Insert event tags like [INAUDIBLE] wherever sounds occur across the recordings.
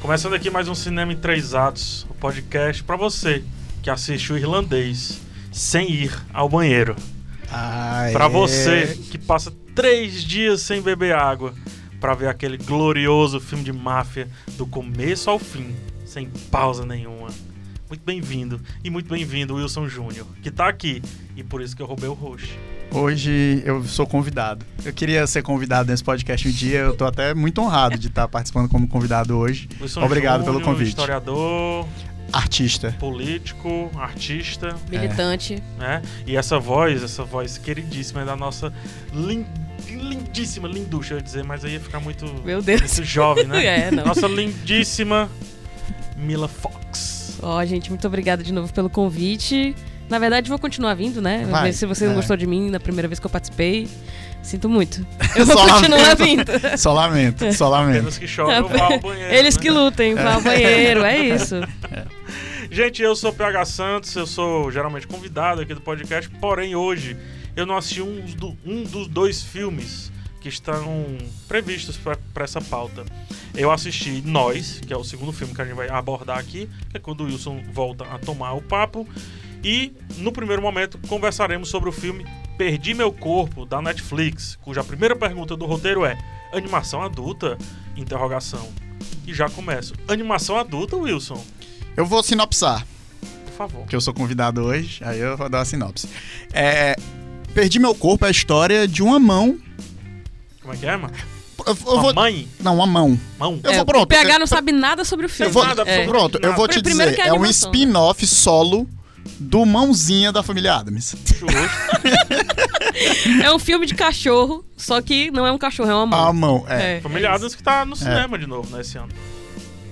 Começando aqui mais um Cinema em Três Atos, o podcast para você que assiste o irlandês sem ir ao banheiro. Ah, Para é. você que passa três dias sem beber água para ver aquele glorioso filme de máfia do começo ao fim, sem pausa nenhuma. Muito bem-vindo e muito bem-vindo Wilson Júnior, que tá aqui e por isso que eu roubei o host. Hoje eu sou convidado. Eu queria ser convidado nesse podcast um dia. Eu tô até muito honrado de estar participando como convidado hoje. Wilson Obrigado Júnior, pelo convite. Historiador, Artista. político, artista, Militante. né? E essa voz, essa voz queridíssima é da nossa lin- lindíssima, linducha, eu ia dizer, mas aí ia ficar muito, Meu Deus. muito jovem, né? [LAUGHS] É, não. Nossa lindíssima Mila Fox. Ó, gente, muito obrigada de novo pelo convite. Na verdade, vou continuar vindo, né? Vai, Se você não é. gostou de mim na primeira vez que eu participei, sinto muito. [LAUGHS] Eu vou Só continuar lamento. vindo. [LAUGHS] Só lamento, só lamento. Apenas que eu vou ao banheiro. Eles né? que lutem, vá ao banheiro, é isso. Gente, eu sou o PH Santos, eu sou geralmente convidado aqui do podcast, porém hoje eu não assisti um, do- um dos dois filmes que estão previstos para essa pauta. Eu assisti Nós, que é o segundo filme que a gente vai abordar aqui, que é quando o Wilson volta a tomar o papo. E no primeiro momento conversaremos sobre o filme Perdi Meu Corpo, da Netflix, cuja primeira pergunta do roteiro é animação adulta? Interrogação. E já começo. Animação adulta, Wilson? Eu vou sinopsar, Por favor. que eu sou convidado hoje, aí eu vou dar a sinopse. É, Perdi meu corpo é a história de uma mão. Como é que é, mano? Eu, eu Uma vou, mãe? não, uma mão. Mão? Eu É, vou, pronto. o PH não sabe nada sobre o filme. Eu vou, Nada, É. pronto, eu vou te Primeiro dizer, é é um animação. spin-off solo do Mãozinha da família Adams. É um filme de cachorro, só que não é um cachorro, é uma mão. A mão, é. É, Família é Adams que tá no cinema de novo, né, esse ano.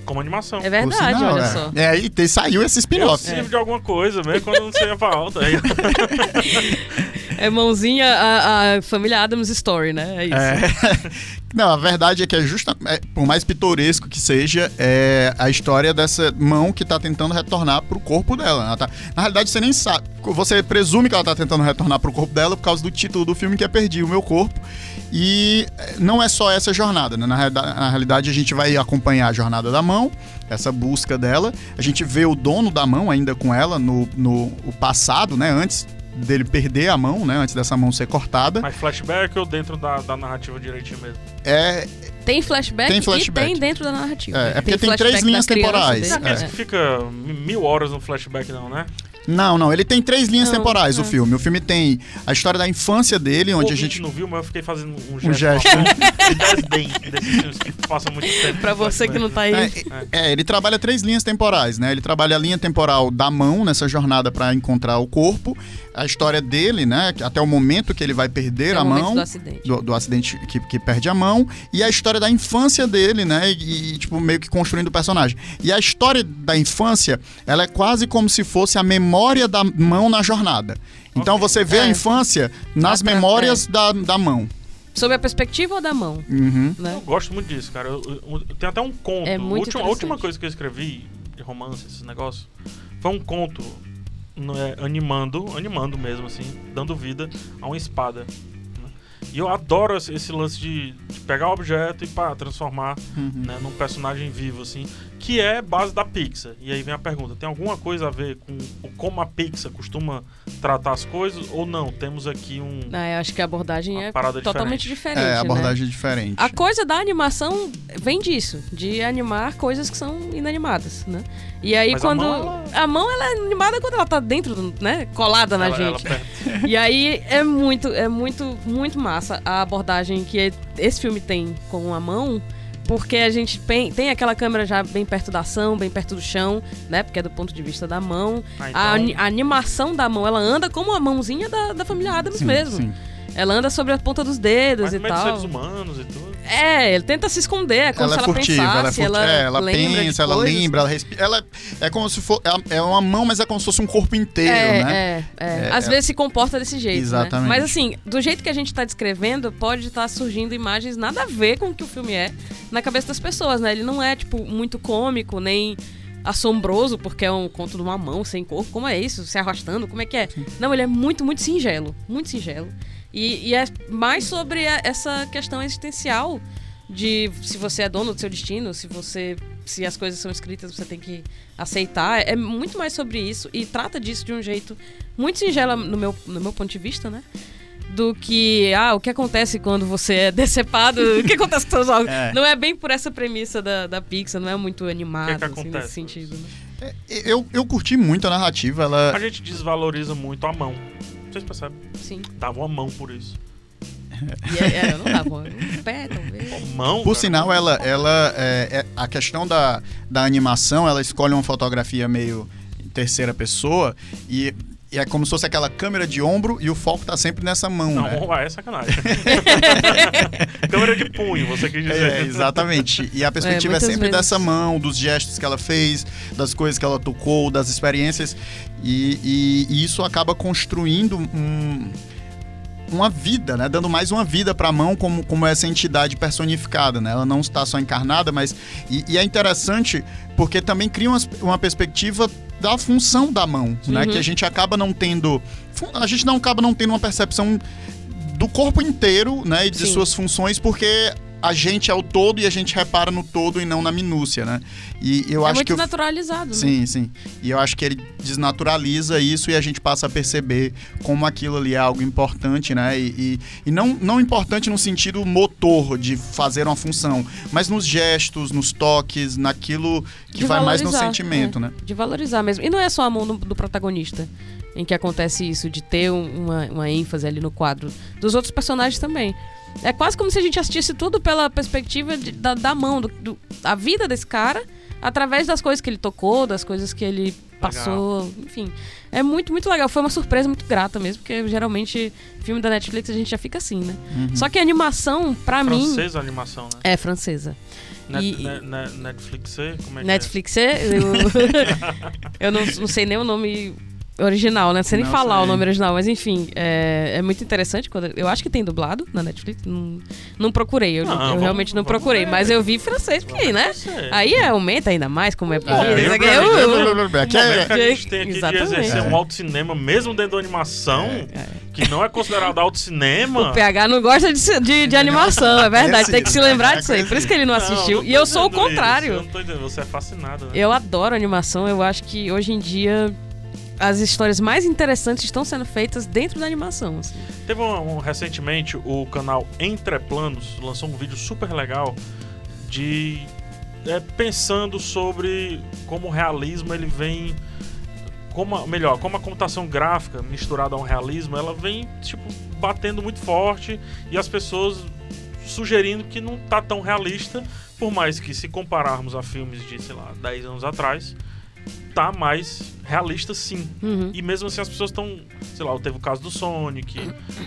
Como animação. É verdade, sinal, olha é. só. É, aí te- saiu esse Eu spin-off. sirvo de alguma coisa, mesmo quando não sei a pauta. Aí, [LAUGHS] É mãozinha a, a família Adams Story, né? É isso. É. [LAUGHS] Não, a verdade é que é justa, é, por mais pitoresco que seja, é a história dessa mão que tá tentando retornar pro corpo dela. Ela tá- na realidade, você nem sabe. Você presume que ela tá tentando retornar pro corpo dela por causa do título do filme que é Perdi o Meu Corpo. E é, não é só essa jornada, né? Na, na realidade, a gente vai acompanhar a jornada da mão, essa busca dela. A gente vê o dono da mão ainda com ela no, no o passado, né? Antes dele perder a mão, né? Antes dessa mão ser cortada. mas flashback ou dentro da, da narrativa direitinho mesmo? É, Tem flashback, Tem flashback. e tem dentro da narrativa. É, é porque tem flashback três linhas temporais. Não é aqueles É. que fica mi- mil horas no flashback, não, né? Não, não, ele tem três linhas Não, temporais, o é. filme. O filme tem a história da infância dele, onde o a gente. não viu, mas eu fiquei fazendo um gesto, gesto. [LAUGHS] filmes que passam muito tempo. Pra você que não tá aí. É, é, ele trabalha três linhas temporais, né? Ele trabalha a linha temporal da mão nessa jornada para encontrar o corpo, a história dele, né? Até o momento que ele vai perder É a mão. do acidente. Do, do acidente que, que perde a mão e a história da infância dele, né? E, e, tipo, meio que construindo o personagem. E a história da infância, ela é quase como se fosse a memória da mão na jornada. Então Ok. você vê a É. infância nas Atra- memórias da, da mão. Sob a perspectiva ou da mão? Uhum. Né? Eu gosto muito disso, cara. Eu, eu- eu- tem até um conto. É A muito última, a última coisa que eu escrevi de romance, esses negócios, foi um conto é, animando, animando mesmo, assim, dando vida a uma espada. né? E eu adoro esse, esse lance de, de pegar o objeto e pá, transformar Uhum. né, num personagem vivo, assim, que é base da Pixar. E aí vem a pergunta: tem alguma coisa a ver com como a Pixar costuma tratar as coisas ou não? Temos aqui um, Ah, eu acho que a abordagem é parada totalmente diferente. diferente. É, né? abordagem diferente. A coisa da animação vem disso, de animar coisas que são inanimadas, né? E aí Mas a quando. mão, A mão, ela é animada quando ela tá dentro, né? Colada na Ela- ela gente. per- E aí é muito, é muito, muito massa a abordagem que esse filme tem com a mão, porque a gente tem, tem aquela câmera já bem perto da ação, bem perto do chão, né? Porque é do ponto de vista da mão. Ah, A, então- ani- a animação da mão, ela anda como a mãozinha da, da família Adams Sim, mesmo. sim. Ela anda sobre a ponta dos dedos Mas e dos tal. seres humanos e tudo. É, ele tenta se esconder, é como ela se é ela furtiva, ela é pensasse, furtiva. ela, é, ela lembra pensa, ela lembra, ela respira. Ela é como se fosse. É uma mão, mas é como se fosse um corpo inteiro, é, né? é, é. É, Às é. vezes se comporta desse jeito. né? Exatamente. Mas assim, do jeito que a gente tá descrevendo, pode estar surgindo imagens nada a ver com o que o filme é na cabeça das pessoas, né? Ele não é, tipo, muito cômico, nem assombroso, porque é um conto de uma mão sem corpo. Como é isso? Se arrastando? Como é que é? Não, ele é muito, muito singelo. Muito singelo. E, e é mais sobre a- essa questão existencial de se você é dono do seu destino, se você se as coisas são escritas, você tem que aceitar. É muito mais sobre isso e trata disso de um jeito muito singelo no meu, no meu ponto de vista, né? Do que, ah, o que acontece quando você é [LAUGHS] decepado, o que acontece com seus [LAUGHS] olhos. É. Não é bem por essa premissa da, da Pixar, não é muito animado, que que assim, nesse sentido. Né? Eu, eu curti muito a narrativa, ela. A gente desvaloriza muito a mão. Vocês percebem? Sim. Dava uma mão por isso. E é, é, eu não dava. Um pé, talvez. Mão? Por cara, sinal, ela, ela é, é- a questão da, da animação, ela escolhe uma fotografia meio em terceira pessoa e, e é como se fosse aquela câmera de ombro e o foco tá sempre nessa mão, Não, né? é sacanagem. [LAUGHS] Câmera de punho, você quis dizer. É, exatamente. E a perspectiva é, muitas sempre vezes. dessa mão, dos gestos que ela fez, das coisas que ela tocou, das experiências. E, e- e isso acaba construindo um- uma vida, né? Dando mais uma vida para a mão como, como essa entidade personificada, né? Ela não está só encarnada, mas... E, e é interessante porque também cria uma, uma perspectiva da função da mão, né? Uhum. Que a gente acaba não tendo... A gente não acaba não tendo uma percepção do corpo inteiro, né, e de Sim. suas funções, porque a gente é o todo e a gente repara no todo e não na minúcia, né? E eu é acho muito que o- naturalizado, né? Sim, sim. E eu acho que ele desnaturaliza isso e a gente passa a perceber como aquilo ali é algo importante, né? E, e, e não, não importante no sentido motor de fazer uma função, mas nos gestos, nos toques, naquilo que De vai mais no sentimento, é, né? De valorizar mesmo. E não é só a mão do, do protagonista em que acontece isso, de ter um- uma, uma ênfase ali no quadro. Dos outros personagens também. É quase como se a gente assistisse tudo pela perspectiva de- da, da mão, do, do- a vida desse cara, através das coisas que ele tocou, das coisas que ele passou, enfim. É muito, muito legal. Foi uma surpresa muito grata mesmo, porque geralmente filme da Netflix a gente já fica assim, né? Uhum. Só que a animação, pra mim. Francesa a animação, né? É francesa. Net, E- ne- ne- Netflix, como é que Netflix é. Eu, [LAUGHS] eu não, não sei nem o nome original, né? Não sei nem Não falar sei. o nome original, mas enfim, é, é muito interessante. Quando, eu acho que tem dublado na Netflix. Não, não procurei, eu, Não, eu vamos- realmente não procurei, ver. mas eu vi francês, porque, né? Francês. Aí é, aumenta ainda mais, como é É. é- a gente tem aqui Exatamente. de exercer É. um autocinema, mesmo dentro da animação, que não é considerado autocinema. [LAUGHS] O PH não gosta de, de, de animação, é verdade. Esse- tem que se lembrar disso aí. Por isso que ele não Não, assistiu. não e tô eu sou o dizendo isso, contrário. eu não tô entendendo, você é fascinado, né? Eu adoro animação, eu acho que hoje em dia as histórias mais interessantes estão sendo feitas dentro da animação. assim. Teve um, um- recentemente o canal Entreplanos lançou um vídeo super legal de é, pensando sobre como o realismo ele vem como melhor como a computação gráfica misturada a um realismo ela vem tipo batendo muito forte e as pessoas sugerindo que não tá tão realista por mais que se compararmos a filmes de sei lá 10 anos atrás tá mais realista sim Uhum. e mesmo assim as pessoas estão, sei lá, teve o caso do Sonic,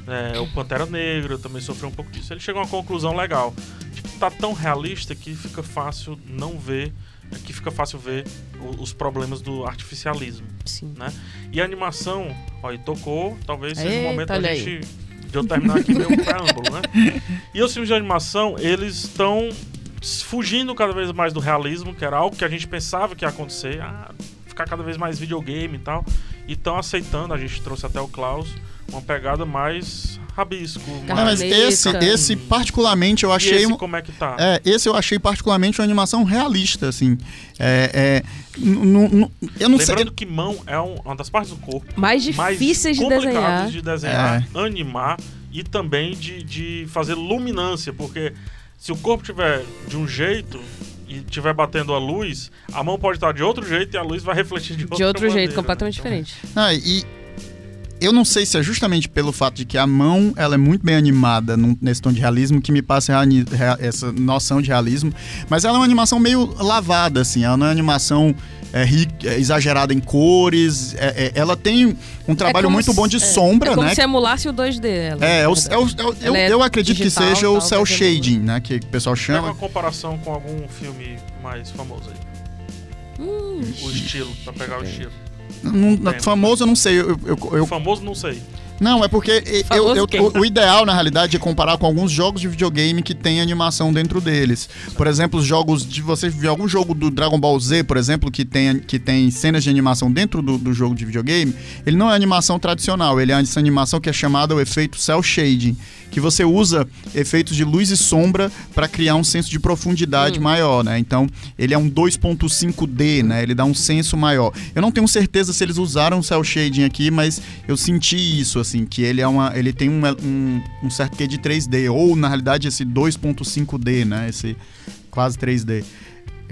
é, o Pantera Negra também sofreu um pouco disso. Ele chegou a uma conclusão legal. Tipo, tá tão realista que fica fácil não ver, que fica fácil ver o- os problemas do artificialismo, Sim. né? E a animação, ó, e tocou, talvez seja o Eita, momento da olha aí. gente de eu terminar aqui meu [LAUGHS] preâmbulo, né? E os filmes de animação, eles estão fugindo cada vez mais do realismo, que era algo que a gente pensava que ia acontecer, ah, ficar cada vez mais videogame e tal, e estão aceitando, a gente trouxe até o Klaus, uma pegada mais rabisco, Não, mas esse, esse particularmente eu E achei esse um, como é que tá? É, esse eu achei particularmente uma animação realista, assim. É, é, eu não sei. Lembrando que mão é um- uma das partes do corpo Mais mais difíceis de desenhar. complicadas de desenhar, É. animar e também de, de fazer luminância, porque se o corpo tiver de um jeito e tiver batendo a luz, a mão pode estar de outro jeito e a luz vai refletir de, De outro jeito, maneira, completamente né? Diferente. Não, e eu não sei se é justamente pelo fato de que a mão ela é muito bem animada num- nesse tom de realismo que me passa essa noção de realismo, mas ela é uma animação meio lavada, assim. Ela não é uma animação é, ri- é, exagerada em cores. é- é- ela tem um trabalho como muito se- bom de é, sombra, é como né? se emulasse o 2D dela. É, é o- na é o- é eu, é eu acredito que digital, seja o cel é shading, né? Que o pessoal Pega chama. uma comparação com algum filme mais famoso aí. Hum, O estilo, pra pegar o estilo. Não- Tem. famoso eu não sei. Eu, eu- eu- famoso não sei. Não, é porque eu- eu- o, ideal, na realidade, é comparar com alguns jogos de videogame que tem animação dentro deles. Por exemplo, os jogos de. Você viu algum jogo do Dragon Ball Z, por exemplo, que tem, que tem cenas de animação dentro do, do jogo de videogame? Ele não é animação tradicional, ele é essa animação que é chamada o efeito cel shading, que você usa efeitos de luz e sombra para criar um senso de profundidade maior, né? Então, ele é um 2.5D, né? Ele dá um senso maior. Eu não tenho certeza se eles usaram o cel shading aqui, mas eu senti isso, assim, que ele é uma, ele tem um, um, um certo quê de 3D, ou na realidade esse 2.5D, né? Esse quase 3D.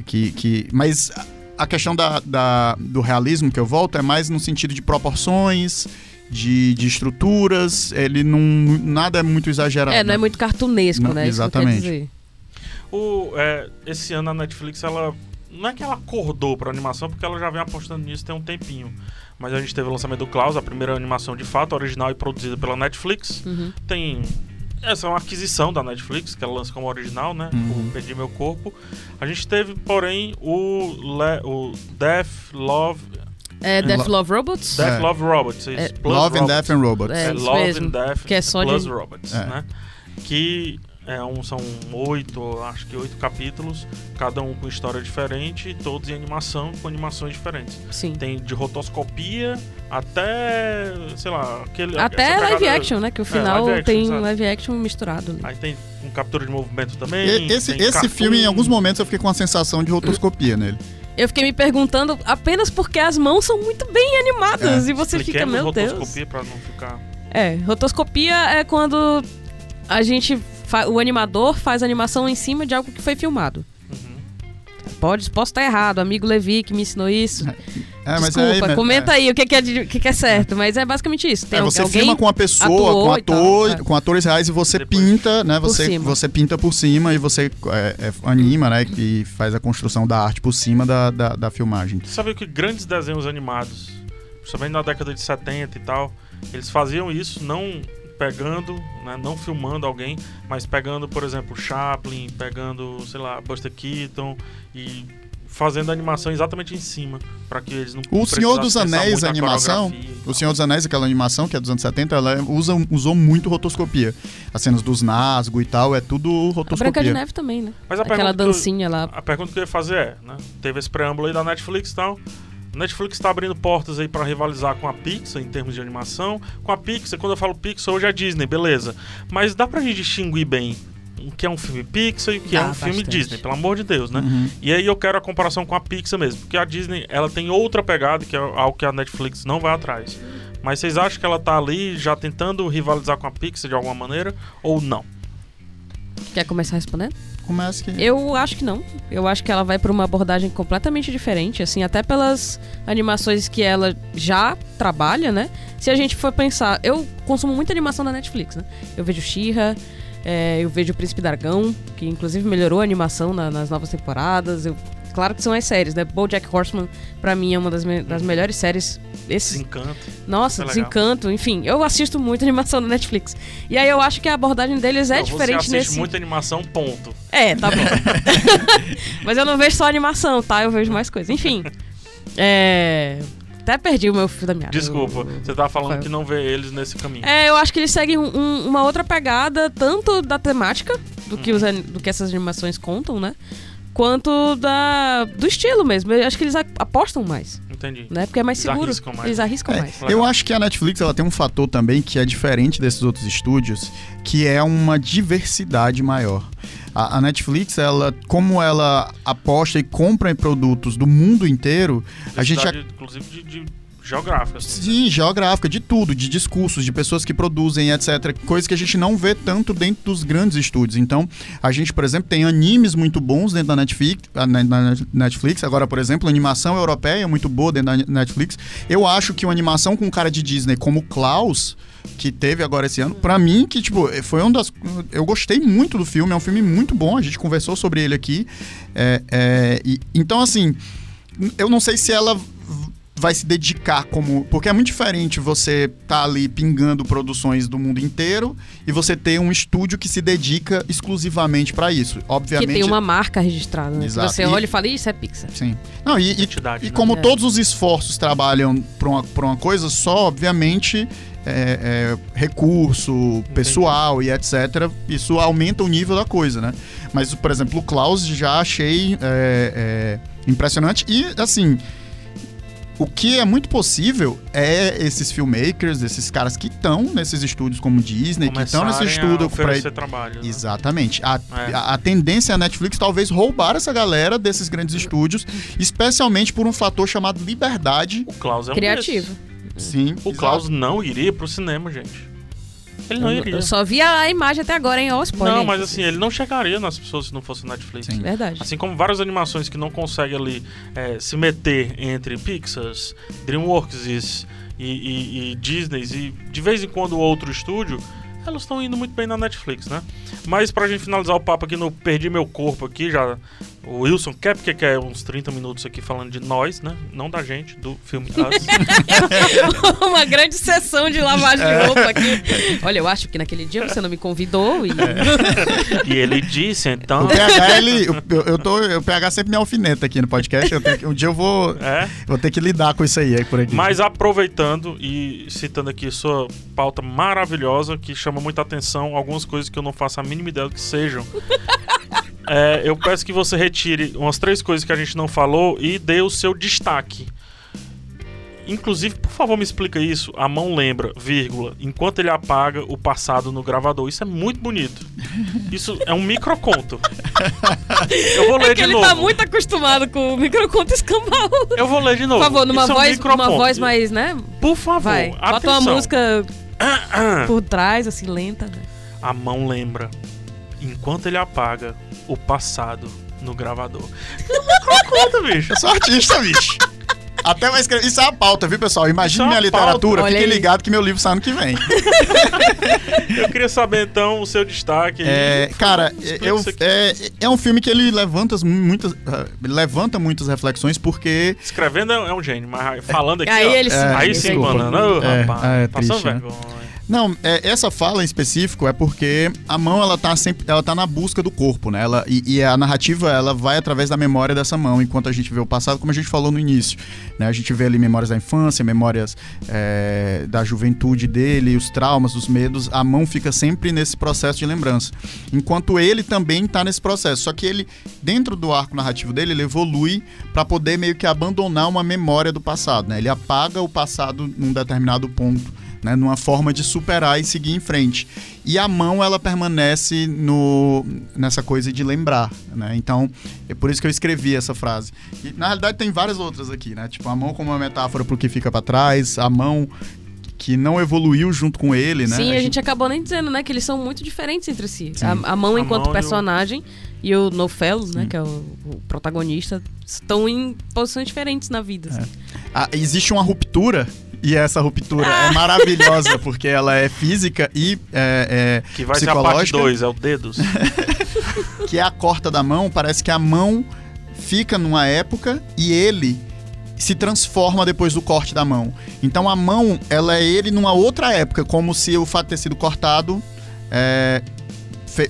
Que, que, mas a- questão da, da- do realismo que eu volto é mais no sentido de proporções, de, de estruturas, ele não. Nada é muito exagerado. É, não é muito cartunesco, Não, né? Exatamente. dizer. O, é, esse ano a Netflix, ela. Não é que ela acordou pra animação, porque ela já vem apostando nisso tem um tempinho. Mas a gente teve o lançamento do Klaus, a primeira animação de fato, original e produzida pela Netflix. Uhum. Tem. Essa é uma aquisição da Netflix, que ela lança como original, né? Uhum. O Perdi Meu Corpo. A gente teve, porém, o, Le- o Death Love. É Death Lo- Love Robots? Death É. Love Robots. É. Plus Love and Robots. Death and Robots. É, É, Love mesmo. and Death Que é só de- Plus Robots, É. né? Que é um, são oito, acho que oito capítulos, cada um com história diferente, todos em animação, com animações diferentes. Sim. Tem de rotoscopia até, sei lá, aquele... Até live pegada- action, né? Que o É, final live action, tem exato. live action misturado. Né? Aí tem um captura de movimento também. E- Esse, esse cartoon. filme, em alguns momentos, eu fiquei com uma sensação de rotoscopia nele. Eu fiquei me perguntando apenas porque as mãos são muito bem animadas É. e você fica, meu Deus. rotoscopia pra não ficar... É, rotoscopia é quando a gente o animador faz animação em cima de algo que foi filmado. Uhum. Pode, posso estar errado, amigo Levi que me ensinou isso. [LAUGHS] É, mas Desculpa, aí, comenta é. aí o que, que é, de- que, que é certo, mas é basicamente isso. Tem É, você alguém filma com a pessoa, com, e tal, ator, é. com atores reais e você Depois- pinta, né? Por Você, cima. você pinta por cima e você é, é, anima, né? E faz a construção da arte por cima da, da, da filmagem. Você sabe que grandes desenhos animados, principalmente na década de 70 e tal, eles faziam isso não pegando, né, não filmando alguém, mas pegando, por exemplo, Chaplin, pegando, sei lá, Buster Keaton e fazendo a animação exatamente em cima, para que eles não O Senhor dos Anéis, a animação, O. Senhor dos Anéis, aquela animação que é dos anos 70, ela usa, usou muito rotoscopia. As cenas dos Nazgûl e tal, é tudo A Branca de rotoscopia. Neve também, né? Mas a Aquela que eu- dancinha lá. A pergunta que eu ia fazer é, né? Teve esse preâmbulo aí da Netflix e tal. Netflix está abrindo portas aí para rivalizar com a Pixar em termos de animação. Com a Pixar, quando eu falo Pixar, hoje é Disney, beleza. Mas dá pra gente distinguir bem o que é um filme Pixar e o que é um filme bastante. Disney, pelo amor de Deus, né? Uhum. E aí eu quero a comparação com a Pixar mesmo, porque a Disney, ela tem outra pegada, que é algo que a Netflix não vai atrás. Mas vocês acham que ela tá ali já tentando rivalizar com a Pixar de alguma maneira ou não? Quer começar respondendo? Que. Eu acho que não. Eu acho que ela vai pra uma abordagem completamente diferente, assim, até pelas animações que ela já trabalha, né? Se a gente for pensar, eu consumo muita animação da Netflix, né? Eu vejo She-Ra, é, eu vejo o Príncipe Dragão, que inclusive melhorou a animação na- nas novas temporadas. Eu, claro que são as séries, né? BoJack Horseman, pra mim, é uma das, me- das melhores séries. Esse, Desencanto. nossa, é legal. Desencanto, enfim, eu assisto muito animação da Netflix. E aí eu acho que a abordagem deles é Não, diferente você assiste nesse. muita animação, ponto. É, tá bom. [LAUGHS] Mas eu não vejo só animação, tá? Eu vejo mais coisas. Enfim. É. Até perdi o meu fio da meada. Desculpa, você tava falando Foi. que não vê eles nesse caminho. É, eu acho que eles seguem um- um- uma outra pegada, tanto da temática, do que, os, ani- do que essas animações contam, né? Quanto da, do estilo mesmo. Eu acho que eles apostam mais, Entendi. né? Porque é mais Eles seguro. arriscam mais. Eles arriscam É, mais. Eu acho que a Netflix ela tem um fator também que é diferente desses outros estúdios, que é uma diversidade maior. A, a Netflix, ela, como ela aposta e compra em produtos do mundo inteiro, a gente inclusive, de, de geográfica. assim. Sim, geográfica, de tudo, de discursos, de pessoas que produzem, etc. Coisa que a gente não vê tanto dentro dos grandes estúdios. Então, a gente, por exemplo, tem animes muito bons dentro da Netflix, ah, na- Netflix. Agora, por exemplo, animação europeia muito boa dentro da Netflix. Eu acho que uma animação com cara de Disney como Klaus, que teve agora esse ano, pra mim, que, tipo, foi um das. Eu gostei muito do filme, é um filme muito bom, a gente conversou sobre ele aqui. É, é, e- então, assim, eu não sei se ela vai se dedicar como. Porque é muito diferente você tá ali pingando produções do mundo inteiro e você ter um estúdio que se dedica exclusivamente pra isso. Obviamente. Que tem uma marca registrada, né? Que Exato. você E- olha e fala, isso é Pixar. Sim. Não, e, e, e né? como É. todos os esforços trabalham pra uma, pra uma coisa só, obviamente. é, é, recurso, pessoal e etc. Isso aumenta o nível da coisa, né? Mas, por exemplo, o Klaus já achei é, é, impressionante. E, assim, o que é muito possível é esses filmmakers, esses caras que estão nesses estúdios como Disney, que estão nesse Começarem estúdio oferecer trabalho. né? Exatamente. A, É. a, a tendência é a Netflix talvez roubar essa galera desses grandes estúdios, especialmente por um fator chamado liberdade. O Klaus é um Criativo. desses. Sim. O Klaus não iria pro cinema, gente. Ele não Eu, iria. eu só vi a imagem até agora, hein? Ó, spoiler. Não, mas assim, ele não chegaria nas pessoas se não fosse Netflix. Sim. Verdade. Assim como várias animações que não conseguem ali é, se meter entre Pixars, DreamWorks e, e, e Disney e de vez em quando outro estúdio, elas estão indo muito bem na Netflix, né? Mas pra gente finalizar o papo aqui no Perdi Meu Corpo aqui, já o Wilson quer porque quer uns 30 minutos aqui falando de nós, né? Não da gente, do filme [LAUGHS] Us. Uma grande sessão de lavagem É. de roupa aqui. Olha, eu acho que naquele dia você não me convidou e. e ele disse, então... O PH, ele. Eu, eu tô, o PH sempre me alfineta aqui no podcast. eu tenho que- um dia eu vou, É, vou ter que lidar com isso aí, aí por aqui. Mas aproveitando e citando aqui sua pauta maravilhosa, que chama muita atenção, algumas coisas que eu não faço a mínima ideia do que sejam. É, eu peço que você retire umas três coisas que a gente não falou e dê o seu destaque. Inclusive, por favor, me explica isso. A mão lembra, vírgula, enquanto ele apaga o passado no gravador. Isso é muito bonito. Isso é um microconto. Eu vou ler É de ele novo. tá muito acostumado com o microconto escambau. Eu vou ler de Por novo. favor, numa Isso é um voz, voz mais, né? Por favor, Vai. Bota uma música Ah. por trás, assim, lenta. né? A mão lembra, enquanto ele apaga o passado no gravador. [LAUGHS] Conta, bicho. Eu sou artista, bicho. Até vai escrever. Isso é a pauta, viu, pessoal? Imagine é minha literatura. Olha Fiquem ligados que meu livro sai ano que vem. Eu queria saber então o seu destaque. É, cara, eu, é, é um filme que ele levanta muitas, ah, levanta muitas reflexões porque Escrevendo é é um gênio, mas falando aqui. Aí ó, ele É, Aí sim. Ô, É, rapaz, é passando triste, né? vergonha. Não, é, essa fala em específico é porque a mão ela tá sempre, ela tá na busca do corpo, né? Ela, e, e a narrativa ela vai através da memória dessa mão, enquanto a gente vê o passado, como a gente falou no início, né? A gente vê ali memórias da infância, memórias é, da juventude dele, os traumas, os medos. A mão fica sempre nesse processo de lembrança, enquanto ele também tá nesse processo. Só que ele dentro do arco narrativo dele ele evolui para poder meio que abandonar uma memória do passado, né? Ele apaga o passado num determinado ponto né, numa forma de superar e seguir em frente. E a mão ela permanece no nessa coisa de lembrar, né? Então, é por isso que eu escrevi essa frase. E, na realidade tem várias outras aqui, né? Tipo a mão como uma metáfora pro que fica para trás, a mão que não evoluiu junto com ele, né? Sim, a gente acabou nem dizendo, né? Que eles são muito diferentes entre si. A, a mão A enquanto mão o- personagem e o Nofelos, né? Que é o, o protagonista, estão em posições diferentes na vida. assim. Ah, existe uma ruptura e essa ruptura é maravilhosa [LAUGHS] porque ela é física e é, é Que vai ser a parte psicológica. 2, é o dedos. [LAUGHS] que é a corta da mão, parece que a mão fica numa época e ele se transforma depois do corte da mão. Então a mão, ela é ele numa outra época, como se o fato de ter sido cortado é,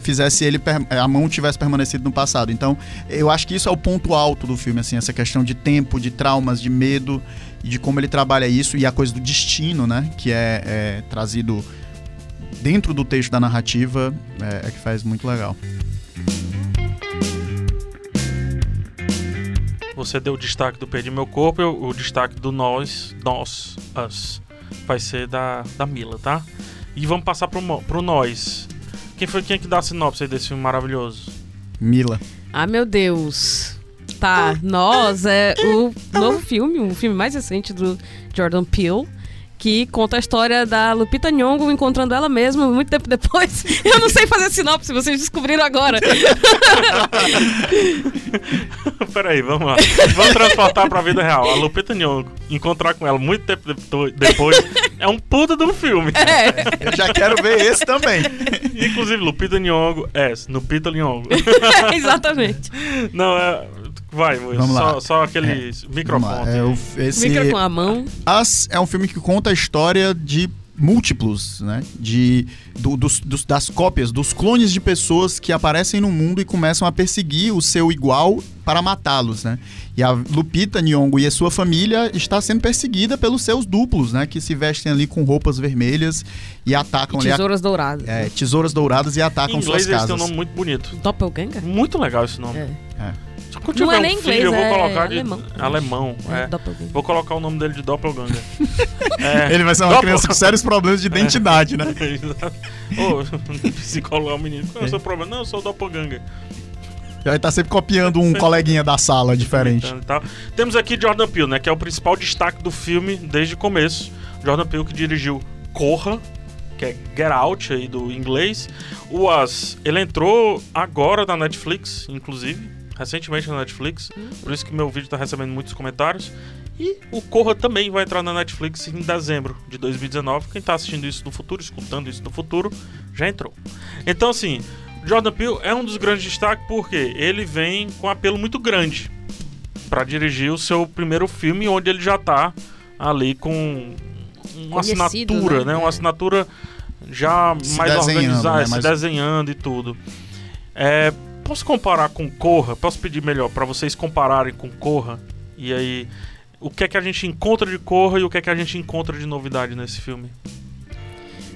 fizesse ele a mão tivesse permanecido no passado. Então eu acho que isso é o ponto alto do filme, assim, essa questão de tempo, de traumas, de medo e de como ele trabalha isso e a coisa do destino, né, que é, é trazido dentro do texto da narrativa é, é que faz muito legal. Você deu o destaque do Perdi Meu Corpo, eu- o destaque do Nós, Nós, Us, vai ser da, da Mila, tá? E vamos passar pro, pro Nós. Quem foi quem é que dá a sinopse aí desse filme maravilhoso? Mila. Ah, meu Deus. Tá, Nós é o novo filme, o filme mais recente do Jordan Peele, que conta a história da Lupita Nyong'o encontrando ela mesma muito tempo depois. [LAUGHS] Eu não sei fazer sinopse, vocês descobriram agora. [LAUGHS] Peraí, vamos lá. Vamos transportar pra vida real. A Lupita Nyong'o encontrar com ela muito tempo depo- depois é um puta do filme. É, Eu já quero ver esse também. Inclusive, Lupita Nyong'o, é, Lupita Nyong'o. [LAUGHS] exatamente. Não, é... Vai, Moisés. Vamos lá. Só, só aquele Vamos microfone. é, o- esse, Micro com a mão. As é um filme que conta a história de múltiplos, né? De, do- dos, dos- das cópias, dos clones de pessoas que aparecem no mundo e começam a perseguir o seu igual para matá-los, né? E a Lupita Nyong'o e a sua família está sendo perseguida pelos seus duplos, né? Que se vestem ali com roupas vermelhas e atacam ali a- Tesouras douradas. é, tesouras douradas e Em atacam inglês suas eles têm um casas. nome muito bonito. Doppelganger? Muito legal esse nome. É. Só quando Não tiver é um nem filho, inglês, eu vou é colocar de alemão. alemão. É, é. Vou colocar o nome dele de Doppelganger. [LAUGHS] é. Ele vai ser uma Doppel- criança com sérios problemas de identidade, né? [LAUGHS] Ô, [LAUGHS] psicólogo é um menino. Qual é o seu problema? Não, eu sou o Doppelganger. Ele tá sempre copiando um coleguinha da sala diferente. Então, tal. Temos aqui Jordan Peele, né? Que é o principal destaque do filme desde o começo. Jordan Peele que dirigiu Corra, que é Get Out aí do inglês. O As, ele entrou agora na Netflix, inclusive, recentemente na Netflix. Por isso que meu vídeo tá recebendo muitos comentários. E o Corra também vai entrar na Netflix em dezembro de 2019. Quem tá assistindo isso no futuro, escutando isso no futuro, já entrou. Então, assim, Jordan Peele é um dos grandes destaques porque ele vem com um apelo muito grande para dirigir o seu primeiro filme, onde ele já tá ali com uma Conhecido, assinatura, né? né? Uma assinatura já Se mais organizada, né? se desenhando e tudo. É, posso comparar com Corra? Posso pedir melhor para vocês compararem com Corra? E aí, o que é que a gente encontra de Corra e o que é que a gente encontra de novidade nesse filme?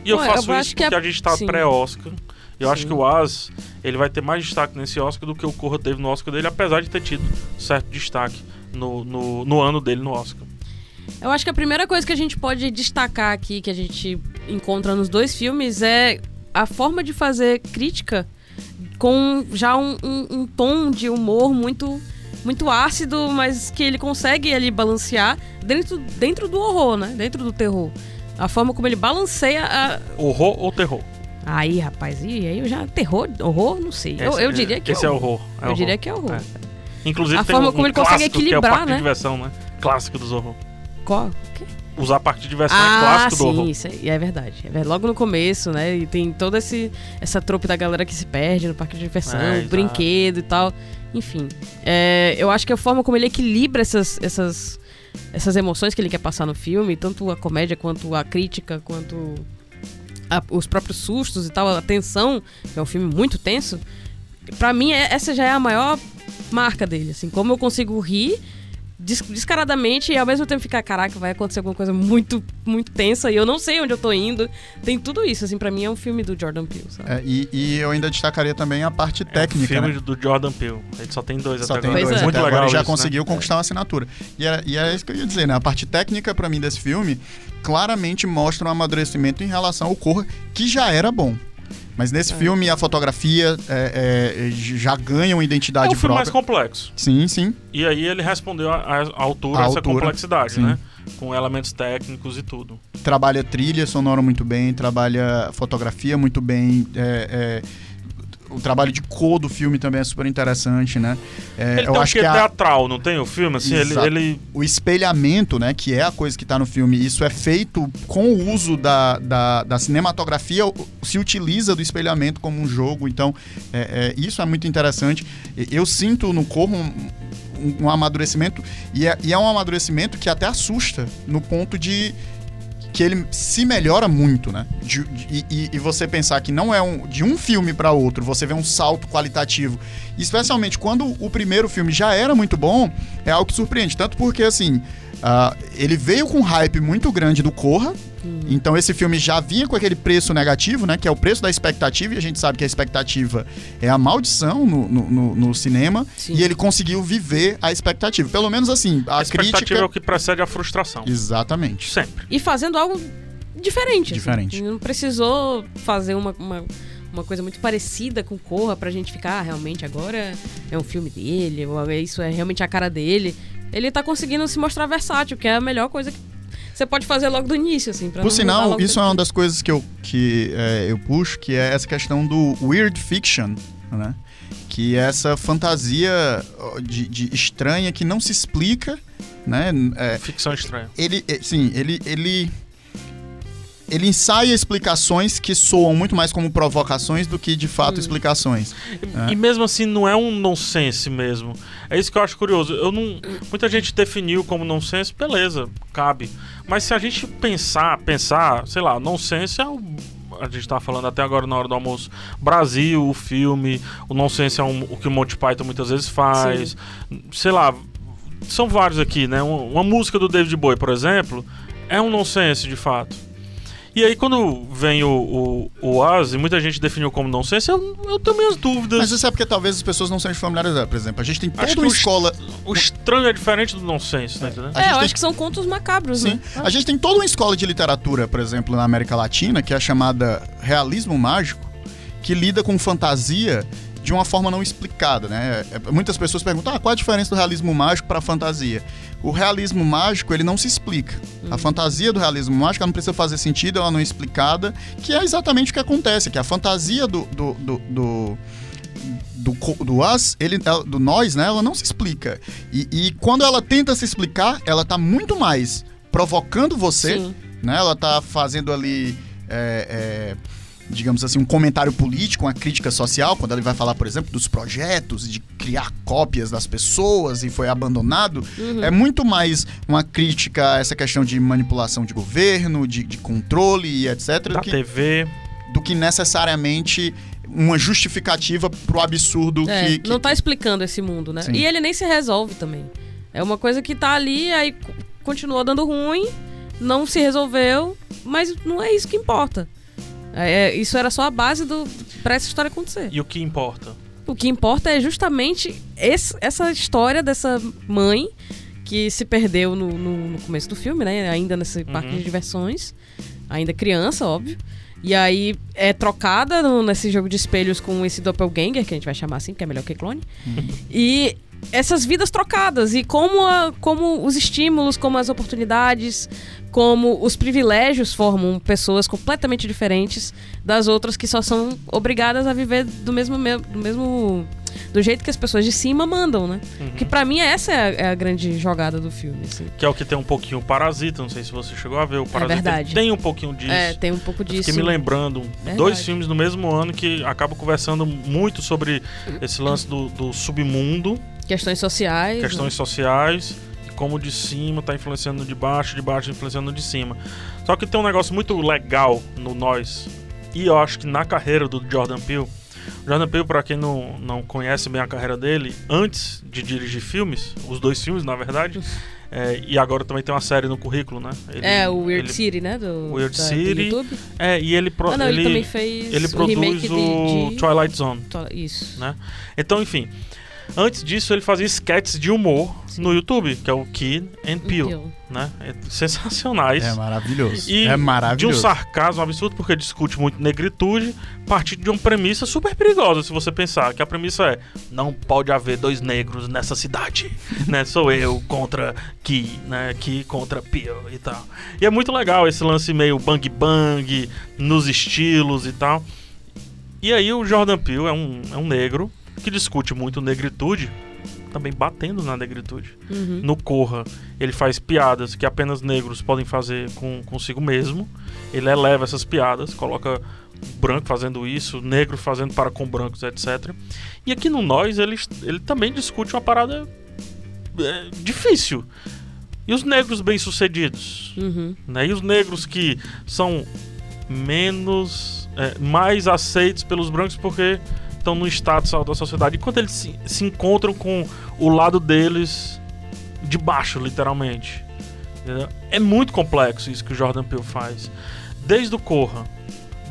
E eu Bom, eu faço acho isso que porque é- a gente tá pré-Oscar. Eu acho Sim. que o As, ele vai ter mais destaque nesse Oscar do que o Corra teve no Oscar dele, apesar de ter tido certo destaque no, no, no ano dele no Oscar. Eu acho que a primeira coisa que a gente pode destacar aqui, que a gente encontra nos dois filmes, é a forma de fazer crítica com já um, um- um tom de humor muito muito ácido, mas que ele consegue ali balancear dentro, dentro do horror, né? Dentro do terror. A forma como ele balanceia a... Horror ou terror? Aí, rapaz, e aí eu já... Terror? Horror? Não sei. Eu, Esse- eu diria que Esse é é horror. é eu horror. diria que é horror. É. Inclusive A tem forma um, como um ele consegue clássico que é o equilibrar, parque né? de diversão, né? Clássico dos horror. Qual? Usar parque de diversão é Ah, clássico do sim, horror. isso aí é verdade. É verdade. Logo no começo, né? E tem toda esse, essa trope da galera que se perde no parque de diversão, É, brinquedo e tal. Enfim. é, eu acho que a forma como ele equilibra essas, essas, essas emoções que ele quer passar no filme, tanto a comédia quanto a crítica, quanto a- os próprios sustos e tal, a tensão, que é um filme muito tenso. Pra mim, é- essa já é a maior marca dele, assim, como eu consigo rir descaradamente e ao mesmo tempo ficar, caraca, vai acontecer alguma coisa muito, muito tensa e eu não sei onde eu tô indo. Tem tudo isso, assim, pra mim é um filme do Jordan Peele, sabe? É, e, e eu ainda destacaria também a parte É um técnica, filme né? do Jordan Peele. Ele só tem dois Só até tem agora. Dois é. Muito até legal agora já isso, né? conseguiu conquistar uma assinatura. E é, e é isso que eu ia dizer, né? A parte técnica pra mim desse filme claramente mostra um amadurecimento em relação ao Corra, que já era bom. Mas nesse É. filme a fotografia é, é, já ganha uma É identidade um filme mais própria. complexo. Sim, sim. E aí ele respondeu à altura À essa altura, complexidade, sim. né? Com elementos técnicos e tudo. Trabalha trilha sonora muito bem, trabalha fotografia muito bem. É, é, o trabalho de cor do filme também é super interessante, né? É, Ele eu tem um acho quê que a- teatral, não tem o filme? Assim, ele, ele o espelhamento, né, que é a coisa que está no filme, isso é feito com o uso da, da, da cinematografia, se utiliza do espelhamento como um jogo, então é, é, isso é muito interessante. Eu sinto no Corro um, um- um amadurecimento, e é, e é um amadurecimento que até assusta, no ponto de que ele se melhora muito, né? De- de- e, e você pensar que não é um, de um filme para outro, você vê um salto qualitativo. Especialmente quando o primeiro filme já era muito bom, é algo que surpreende. Tanto porque, assim, ah, ele veio com um hype muito grande do Corra. Então esse filme já vinha com aquele preço negativo, né? Que é o preço da expectativa, e a gente sabe que a expectativa é a maldição no, no, no- no cinema. Sim. E ele conseguiu viver a expectativa. Pelo menos assim, a, a expectativa crítica. é o que precede a frustração. Exatamente. Sempre. E fazendo algo diferente. assim. Diferente. Não precisou fazer uma, uma, uma coisa muito parecida com Corra pra gente ficar, ah, realmente agora é um filme dele, ou isso é realmente a cara dele. Ele tá conseguindo se mostrar versátil, que é a melhor coisa que você pode fazer logo do início, assim. Pra Por sinal, isso é uma das coisas que eu, que, é, eu puxo, que é essa questão do weird fiction, né? Que é essa fantasia de, de estranha que não se explica, né? É, Ficção estranha. ele, é, sim, ele, ele, ele ensaia explicações que soam muito mais como provocações do que de fato explicações. E, e mesmo assim não é um nonsense mesmo. É isso que eu acho curioso. Eu não, muita gente definiu como nonsense, beleza, cabe. Mas se a gente pensar, pensar, sei lá, nonsense é o a gente tá falando até agora na hora do almoço, Brasil, o filme, o nonsense é um, o que o Monty Python muitas vezes faz. Sei lá, são vários aqui, né? Uma, uma música do David Bowie, por exemplo, é um nonsense de fato. E aí, quando vem o, o, o Oasis, muita gente definiu como nonsense, eu, eu tenho minhas dúvidas. Mas isso é porque talvez as pessoas não sejam familiarizadas. Por exemplo, a gente tem toda uma escola. O estranho é diferente do nonsense, tá entendendo? A É, gente eu tem- acho que são contos macabros, Sim. né? A gente tem toda uma escola de literatura, por exemplo, na América Latina, que é a chamada realismo mágico, que lida com fantasia de uma forma não explicada, né? É, Muitas pessoas perguntam: ah, qual a diferença do realismo mágico para a fantasia? O realismo mágico, ele não se explica. A fantasia do realismo mágico ela não precisa fazer sentido, ela não é explicada, que é exatamente o que acontece, que a fantasia do, do, do, do do, do us, ele, do nós, né? Ela não se explica. E, e quando ela tenta se explicar, ela tá muito mais provocando você, Sim. né? Ela tá fazendo ali. é, é, digamos assim, um comentário político, uma crítica social, quando ele vai falar, por exemplo, dos projetos, de criar cópias das pessoas e foi abandonado, é muito mais uma crítica a essa questão de manipulação de governo, de, de controle e etc. Da do que, TV. do que necessariamente uma justificativa pro absurdo É, que, que- não tá explicando esse mundo, né? Sim. E ele nem se resolve também. É uma coisa que tá ali, aí continua dando ruim, não se resolveu, mas não é isso que importa. É, isso era só a base do para essa história acontecer. E o que importa? O que importa é justamente esse- essa história dessa mãe que se perdeu no, no- no começo do filme, né? Ainda nesse parque Uhum. de diversões. Ainda criança, óbvio. E aí é trocada no- nesse jogo de espelhos com esse doppelganger, que a gente vai chamar assim, porque é melhor que clone. E essas vidas trocadas. E como, a- como os estímulos, como as oportunidades, como os privilégios formam pessoas completamente diferentes das outras que só são obrigadas a viver do mesmo, me- do mesmo do jeito que as pessoas de cima mandam, né? Uhum. Que pra mim essa é a, é a grande jogada do filme, assim. Que é o que tem um pouquinho o Parasita, não sei se você chegou a ver. O Parasita verdade. ele tem um pouquinho disso. É, tem um pouco disso. Fiquei me lembrando, Verdade. dois filmes no mesmo ano que acabam conversando muito sobre esse lance do, do submundo, Questões sociais. né? questões sociais, e como de cima tá influenciando de baixo, de baixo influenciando de cima. Só que tem um negócio muito legal no Nós, e eu acho que na carreira do Jordan Peele. O Jordan Peele, pra quem não, não conhece bem a carreira dele, antes de dirigir filmes, os dois filmes, na verdade, é, e agora também tem uma série no currículo, né? Ele- É, o Weird ele- City, né? Do, Weird da- do City. YouTube. É, e ele, pro- ah, não, ele, ele, também fez ele o produz remake o de, de... Twilight Zone. Isso. né? Então, enfim. Antes disso, ele fazia sketches de humor no YouTube, que é o Kid and Peele, Peele. né? É sensacionais. É maravilhoso. E é de um maravilhoso. sarcasmo absurdo, porque discute muito negritude, partindo de uma premissa super perigosa, se você pensar. Que a premissa é: não pode haver dois negros nessa cidade, [LAUGHS] né? Sou eu contra Ki, né? Ki contra Peel e tal. E é muito legal esse lance meio bang bang, nos estilos e tal. E aí o Jordan Peele é um, é um negro que discute muito negritude, também batendo na negritude Uhum. no Corra, ele faz piadas que apenas negros podem fazer com consigo mesmo. Ele eleva essas piadas, coloca branco fazendo isso, negro fazendo para com brancos, etc. E aqui no Nós, ele, ele também discute uma parada é, difícil. E os negros bem-sucedidos? Uhum. né? E os negros que são menos, é, mais aceitos pelos brancos porque estão no status da sociedade. E quando eles se, se encontram com o lado deles de baixo, literalmente. entendeu? É muito complexo isso que o Jordan Peele faz. Desde o Corra,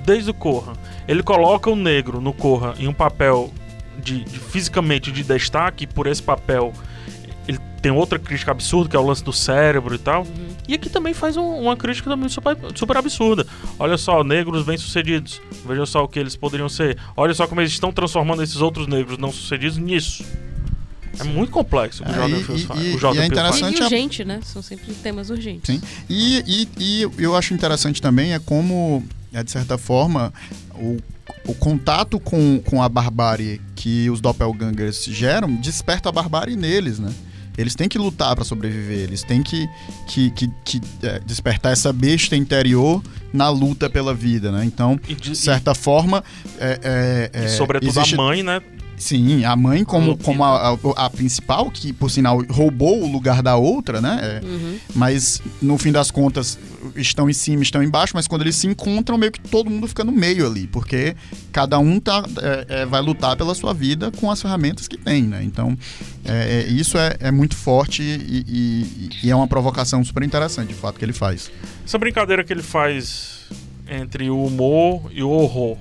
desde o Corra, ele coloca o negro no Corra em um papel de, de fisicamente de destaque, por esse papel tem outra crítica absurda, que é o lance do cérebro e tal. E aqui também faz um- uma crítica também super, super absurda. Olha só, negros bem-sucedidos. Veja só o que eles poderiam ser. Olha só como eles estão transformando esses outros negros não sucedidos nisso. É muito complexo o que o É, Jordan e- Peele e- faz. e- o Jordan e é. E Interessante a- urgente, né? São sempre temas urgentes. Sim. E, e, e eu acho interessante também é como, é, de certa forma, o, o contato com, com a barbárie que os doppelgangers geram desperta a barbárie neles, né? Eles têm que lutar para sobreviver, eles têm que, que, que, que é, despertar essa besta interior na luta pela vida, né? Então, E de- certa forma, é, é, e, é, sobretudo existe- a mãe, né? Sim, a mãe como, como a, a- a principal, que por sinal roubou o lugar da outra, né? É, Uhum. Mas no fim das contas estão em cima, estão embaixo, mas quando eles se encontram, meio que todo mundo fica no meio ali, porque cada um tá, é, é, vai lutar pela sua vida com as ferramentas que tem, né? Então é, é, isso é, é muito forte e, e- e é uma provocação super interessante, de fato, que ele faz. Essa brincadeira que ele faz entre o humor e o horror.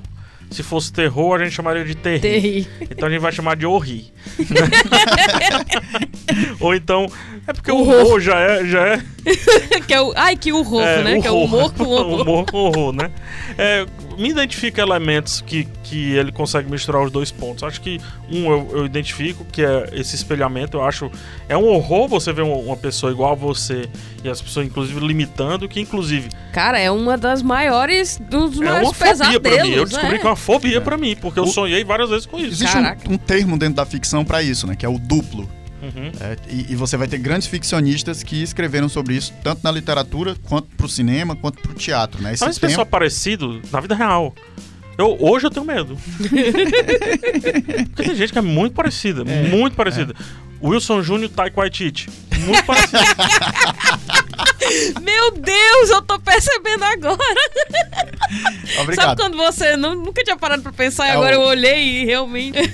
Se fosse terror, a gente chamaria de terri. Terri. Então a gente vai chamar de horri. [LAUGHS] Ou então. É porque o Horror. já é. Já é [LAUGHS] que é o, ai, que horror, é, né? Que é o humor com horror. humor [LAUGHS] com horror, né? É, me identifica elementos que, que ele consegue misturar os dois pontos. Acho que um eu, eu identifico, que é esse espelhamento. Eu acho. É um horror você ver uma, uma pessoa igual a você e as pessoas, inclusive, limitando, que inclusive Cara, é uma das maiores, dos é maiores uma fobia pra mim. Eu descobri né? que é uma fobia É. pra mim, porque eu O- sonhei várias vezes com isso. Existe um, um termo dentro da ficção para isso, né? Que é o duplo. Uhum. É, e, e você vai ter grandes ficcionistas que escreveram sobre isso, tanto na literatura, quanto pro cinema, quanto pro teatro, né? Esse esse tema- pessoal parecido na vida real? Eu, hoje eu tenho medo. [LAUGHS] Porque tem gente que é muito parecida, muito parecida. Wilson Júnior e Waititi. Muito parecido. [LAUGHS] Meu Deus, eu tô percebendo agora. Sabe Obrigado. quando você não- nunca tinha parado pra pensar e É agora o- eu olhei e realmente. [LAUGHS]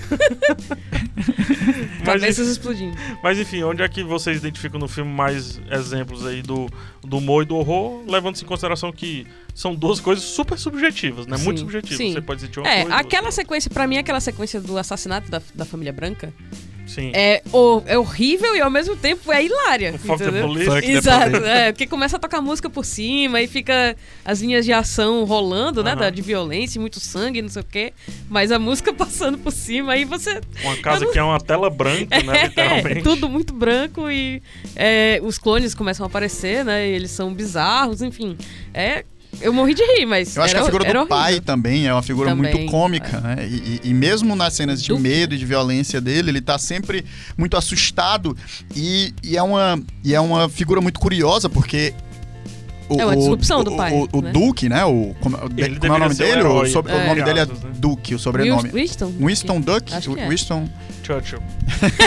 Mas, Cabeças explodindo. mas enfim, onde é que vocês identificam no filme mais exemplos aí do, do humor e do horror, levando-se em consideração que são duas coisas super subjetivas, né? Muito Sim, subjetivas. sim. Você pode sentir uma É, coisa. aquela sequência, pra mim, aquela sequência do assassinato da, da família branca Sim. é, o- é horrível e ao mesmo tempo é hilária. O Fuck the entendeu? Police. Fuck the Exato, police. é, porque começa a tocar música por cima e fica as linhas de ação rolando, né? De violência, e muito sangue, não sei o quê. Mas a música [LAUGHS] passando por cima, aí você. Uma casa que é uma tela branca, né? [LAUGHS] É, Literalmente. tudo muito branco e é, os clones começam a aparecer, né? E eles são bizarros, enfim. É. Eu morri de rir, mas. Eu acho era, que a figura do pai horrível. também é uma figura Também, muito cômica, né? E, e- e mesmo nas cenas de medo e de violência dele, ele tá sempre muito assustado e, e é, uma, e é uma figura muito curiosa, porque. O, É uma disrupção do o- pai, O, o né? Duke, né? O, como, o- Ele como é o nome o dele? herói, o, sobre- o é. nome dele é Né? Duke, o sobrenome. Winston? Winston que é. Winston. Churchill.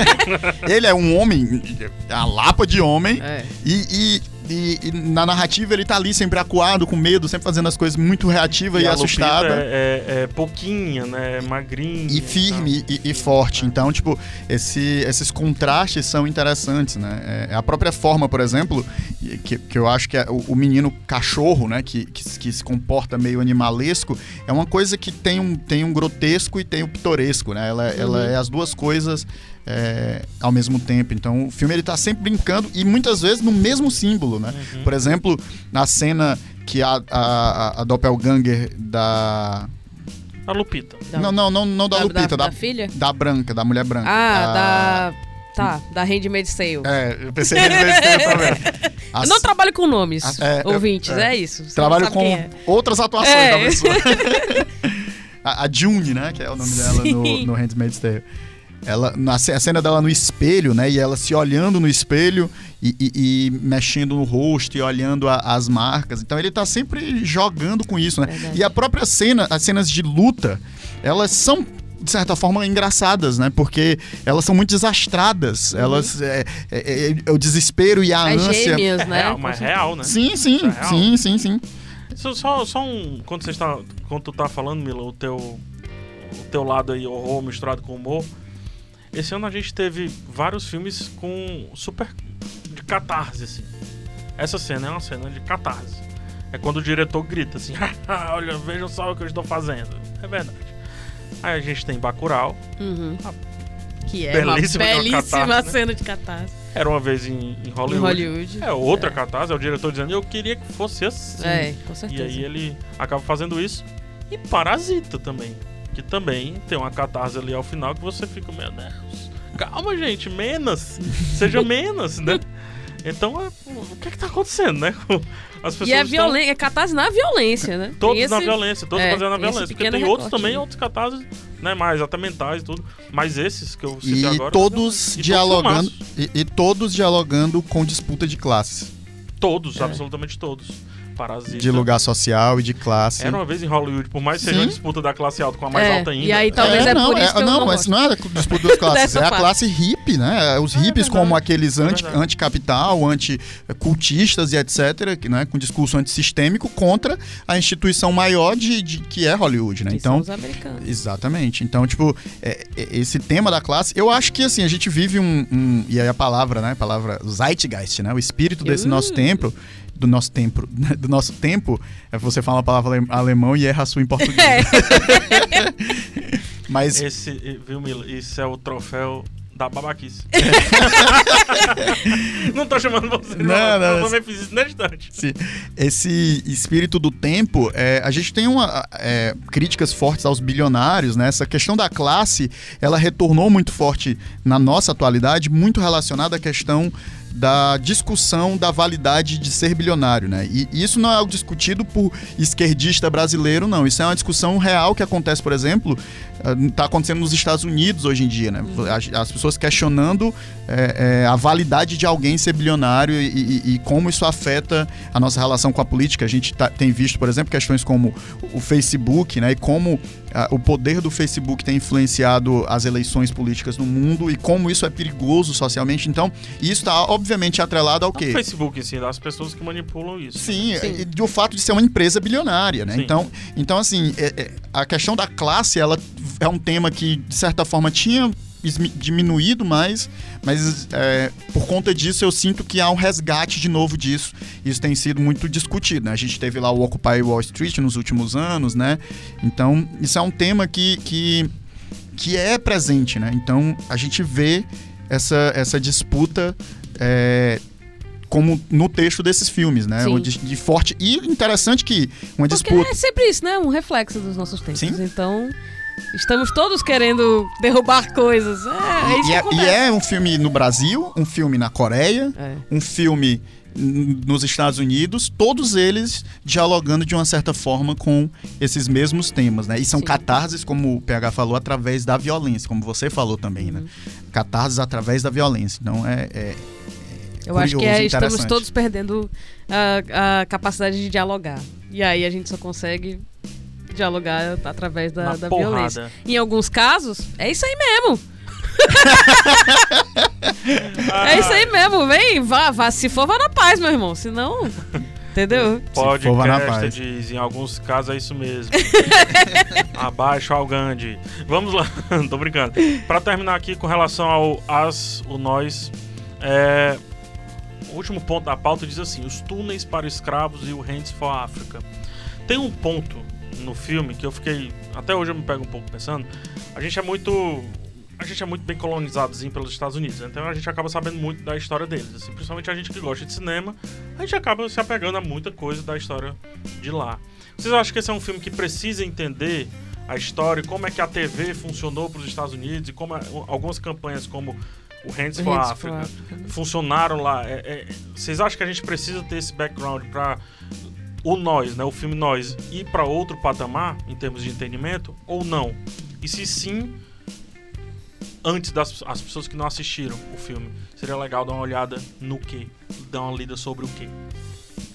[LAUGHS] Ele é um homem, a lapa de homem, É. e, e- e- e na narrativa ele tá ali sempre acuado, com medo, sempre fazendo as coisas muito reativa e, a assustada. É, é, é pouquinha, né? Magrinha. E firme e, e forte. Então, tipo, esse- esses contrastes são interessantes, né? É, a própria forma, por exemplo, e- que, que eu acho que é o, o menino cachorro, né? Que, que, se- que se comporta meio animalesco, é uma coisa que tem um, tem um grotesco e tem o pitoresco, né? Ela, ela é as duas coisas é, ao mesmo tempo. Então, o filme ele tá sempre brincando e muitas vezes no mesmo símbolo, né? Uhum. Por exemplo, na cena que a, a, a doppelganger da... A Lupita. Da- Não, não, não, não da, Lupita, da, da, filha? da branca, da mulher branca. Ah, A- da. Tá, da Handmaid's Tale. É, eu pensei que ele ia também. Eu não trabalho com nomes, Ah, é, eu- ouvintes, é. é, isso. Você Trabalho com é. outras atuações É. da pessoa. [LAUGHS] a, a June, né? Que é o nome dela no, Sim. no Handmaid's Tale. Ela, na a cena dela no espelho, né? E ela se olhando no espelho e, e- e mexendo no rosto e olhando a- as marcas. Então ele tá sempre jogando com isso, né? Verdade. E a própria cena, as cenas de luta, elas são de certa forma engraçadas, né? Porque elas são muito desastradas. Elas é, é- é- é o desespero e a As ânsia. gêmeas, É né? real, mas é real, né? Sim, sim, é sim, sim, sim. Só, só, só um. Quando, você está, quando tu tá falando, Mila, o teu, o teu lado aí, horror misturado com humor. Esse ano a gente teve vários filmes com super. de catarse, assim. Essa cena é uma cena de catarse. É quando o diretor grita assim: [LAUGHS] Olha, vejam só o que eu estou fazendo. É verdade. Aí a gente tem Bacurau. Uhum. Que é Belíssima uma de uma belíssima catarse, né? cena de catarse. Era uma vez em, em Em Hollywood. Hollywood. É outra catarse, é o diretor dizendo: Eu queria que fosse assim. É, com E certeza. aí ele acaba fazendo isso. E Parasita também. Que também tem uma catarse ali ao final que você fica, meu Deus. Calma, gente, menos. Seja [LAUGHS] menos, né? Então, é, o que é que tá acontecendo, né? [LAUGHS] As pessoas E é estão é catarse na violência, né? todos Tem na esse- violência, todos é, baseados na esse violência. Porque tem outros recorte também, aí. outros catarses, né, mais até mentais e tudo. Mas esses que eu citei E agora... todos E dialogando e, e todos dialogando com disputa de classes, Todos, É. absolutamente todos. Parasita. de lugar social e de classe. Era uma vez em Hollywood, por mais que seja uma disputa da classe alta com a mais É, alta ainda. e aí talvez é não, por isso que eu não, não mas gosto. não [LAUGHS] é a disputa das classes, é a parte. classe hippie, né? Os É hippies como aqueles é anti, anticapital, anticultistas e etc, que, né, com discurso antissistêmico contra a instituição maior de, de- que é Hollywood, né? Que são Então, os americanos. Exatamente. Então, tipo, é- é- esse tema da classe, eu acho que assim, a gente vive um. um- e aí a palavra, né? A palavra Zeitgeist, né? O espírito desse Uh. nosso tempo. Do nosso tempo, [LAUGHS] do nosso tempo, é você fala uma palavra ale- alemão e erra a sua em português. É. [LAUGHS] Mas Esse, viu, Mila? Isso é o troféu da babaquice. [LAUGHS] não tô chamando você, não. Não, não, eu também fiz isso na instante. esse, esse espírito do tempo, é, a gente tem uma, é, críticas fortes aos bilionários, né? Essa questão da classe, ela retornou muito forte na nossa atualidade, muito relacionada à questão da discussão da validade de ser bilionário, né? E, isso não é algo discutido por esquerdista brasileiro, não. Isso é uma discussão real que acontece, por exemplo, está acontecendo nos Estados Unidos hoje em dia, né? As, as pessoas questionando é, é, a validade de alguém ser bilionário e, e- e como isso afeta a nossa relação com a política. A gente tá- tem visto, por exemplo, questões como o Facebook, né? E como ah, o poder do Facebook tem influenciado as eleições políticas no mundo e como isso é perigoso socialmente. Então, isso está obviamente atrelado ao O quê? Facebook em si, das pessoas que manipulam isso. Sim, Sim. e do fato de ser uma empresa bilionária, né? Sim. Então, então, assim, é- é, a questão da classe, ela é um tema que, de certa forma, tinha diminuído mais, mas é, por conta disso eu sinto que há um resgate de novo disso. Isso tem sido muito discutido, né? A gente teve lá o Occupy Wall Street nos últimos anos, né? Então, isso é um tema que, que, que é presente, né? Então, a gente vê essa, essa disputa é, como no texto desses filmes, né? De, de forte. E interessante que uma Porque disputa. é sempre isso, né? Um reflexo dos nossos tempos. Sim. Então, estamos todos querendo derrubar coisas. É, é isso E que é, acontece. e é um filme no Brasil, um filme na Coreia, É. um filme nos Estados Unidos, todos eles dialogando de uma certa forma com esses mesmos temas, né? E são Sim. catarses, como o PH falou, através da violência, como você falou também, né? Uhum. Catarses através da violência. Então é, é- Eu acho que curioso, é, estamos todos perdendo a, a capacidade de dialogar. E aí a gente só consegue dialogar através da, da violência. Em alguns casos, é isso aí mesmo. [LAUGHS] É isso aí mesmo. Vem, vá, vá. Se for, vá na paz, meu irmão. Se não, entendeu? Podcast for, vá na paz. diz, em alguns casos é isso mesmo. [LAUGHS] Abaixo ao Gandhi. Vamos lá, [LAUGHS] tô brincando. Pra terminar aqui com relação ao as, o nós, é, o último ponto da pauta diz assim: os túneis para escravos e o Hands for Africa. Tem um ponto no filme que eu fiquei, até hoje eu me pego um pouco pensando. A gente é muito a gente é muito bem colonizadozinho pelos Estados Unidos, então a gente acaba sabendo muito da história deles, assim, principalmente a gente que gosta de cinema, a gente acaba se apegando a muita coisa da história de lá. Vocês acham que esse é um filme que precisa entender a história, como é que a TV funcionou para os Estados Unidos e como a- algumas campanhas como o Hands for Africa. funcionaram lá? É- é- vocês acham que a gente precisa ter esse background para o nós, né, o filme nós, ir para outro patamar em termos de entendimento ou não? E se sim, antes das as pessoas que não assistiram o filme, seria legal dar uma olhada no que, dar uma lida sobre o que.